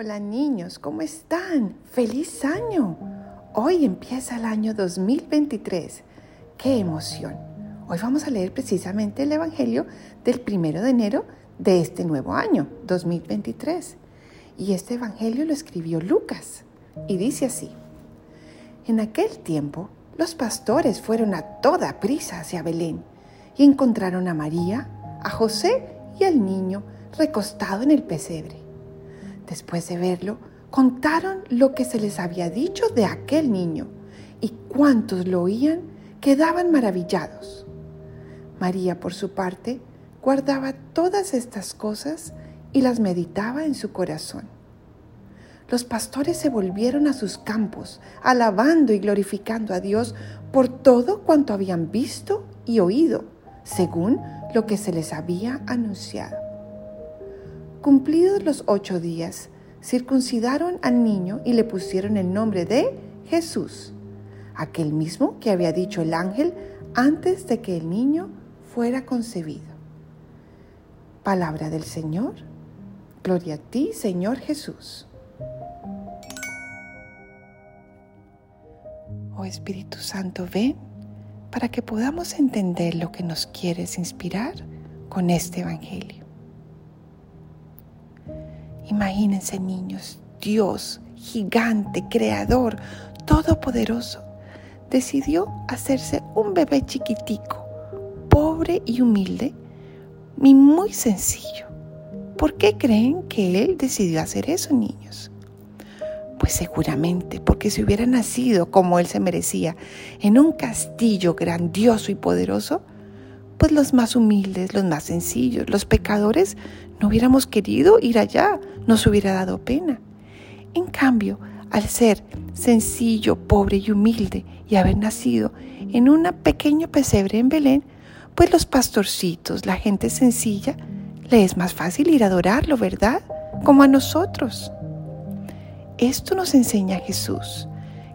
Hola niños, ¿cómo están? ¡Feliz año! Hoy empieza el año 2023. ¡Qué emoción! Hoy vamos a leer precisamente el Evangelio del primero de enero de este nuevo año, 2023. Y este Evangelio lo escribió Lucas y dice así. En aquel tiempo, los pastores fueron a toda prisa hacia Belén y encontraron a María, a José y al niño recostado en el pesebre. Después de verlo, contaron lo que se les había dicho de aquel niño y cuantos lo oían quedaban maravillados. María, por su parte, guardaba todas estas cosas y las meditaba en su corazón. Los pastores se volvieron a sus campos, alabando y glorificando a Dios por todo cuanto habían visto y oído, según lo que se les había anunciado. Cumplidos los ocho días, circuncidaron al niño y le pusieron el nombre de Jesús, aquel mismo que había dicho el ángel antes de que el niño fuera concebido. Palabra del Señor. Gloria a ti, Señor Jesús. Oh Espíritu Santo, ven para que podamos entender lo que nos quieres inspirar con este Evangelio. Imagínense niños, Dios, gigante, creador, todopoderoso, decidió hacerse un bebé chiquitico, pobre y humilde, y muy sencillo. ¿Por qué creen que Él decidió hacer eso, niños? Pues seguramente porque si hubiera nacido como Él se merecía, en un castillo grandioso y poderoso, pues los más humildes, los más sencillos, los pecadores, no hubiéramos querido ir allá, nos hubiera dado pena. En cambio, al ser sencillo, pobre y humilde y haber nacido en un pequeño pesebre en Belén, pues los pastorcitos, la gente sencilla, le es más fácil ir a adorarlo, ¿verdad? Como a nosotros. Esto nos enseña Jesús,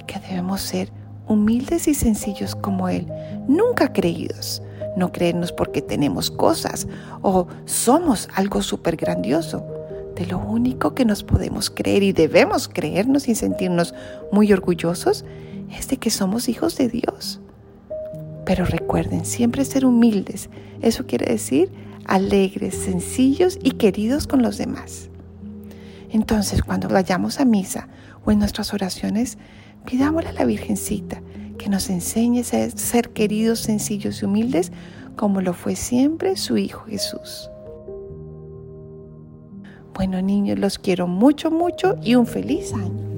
que debemos ser humildes y sencillos como Él, nunca creídos, no creernos porque tenemos cosas o somos algo súper grandioso. De lo único que nos podemos creer y debemos creernos y sentirnos muy orgullosos es de que somos hijos de Dios. Pero recuerden, siempre ser humildes. Eso quiere decir alegres, sencillos y queridos con los demás. Entonces, cuando vayamos a misa o en nuestras oraciones, pidámosle a la Virgencita que nos enseñe a ser queridos, sencillos y humildes como lo fue siempre su Hijo Jesús. Bueno niños, los quiero mucho, mucho y un feliz año.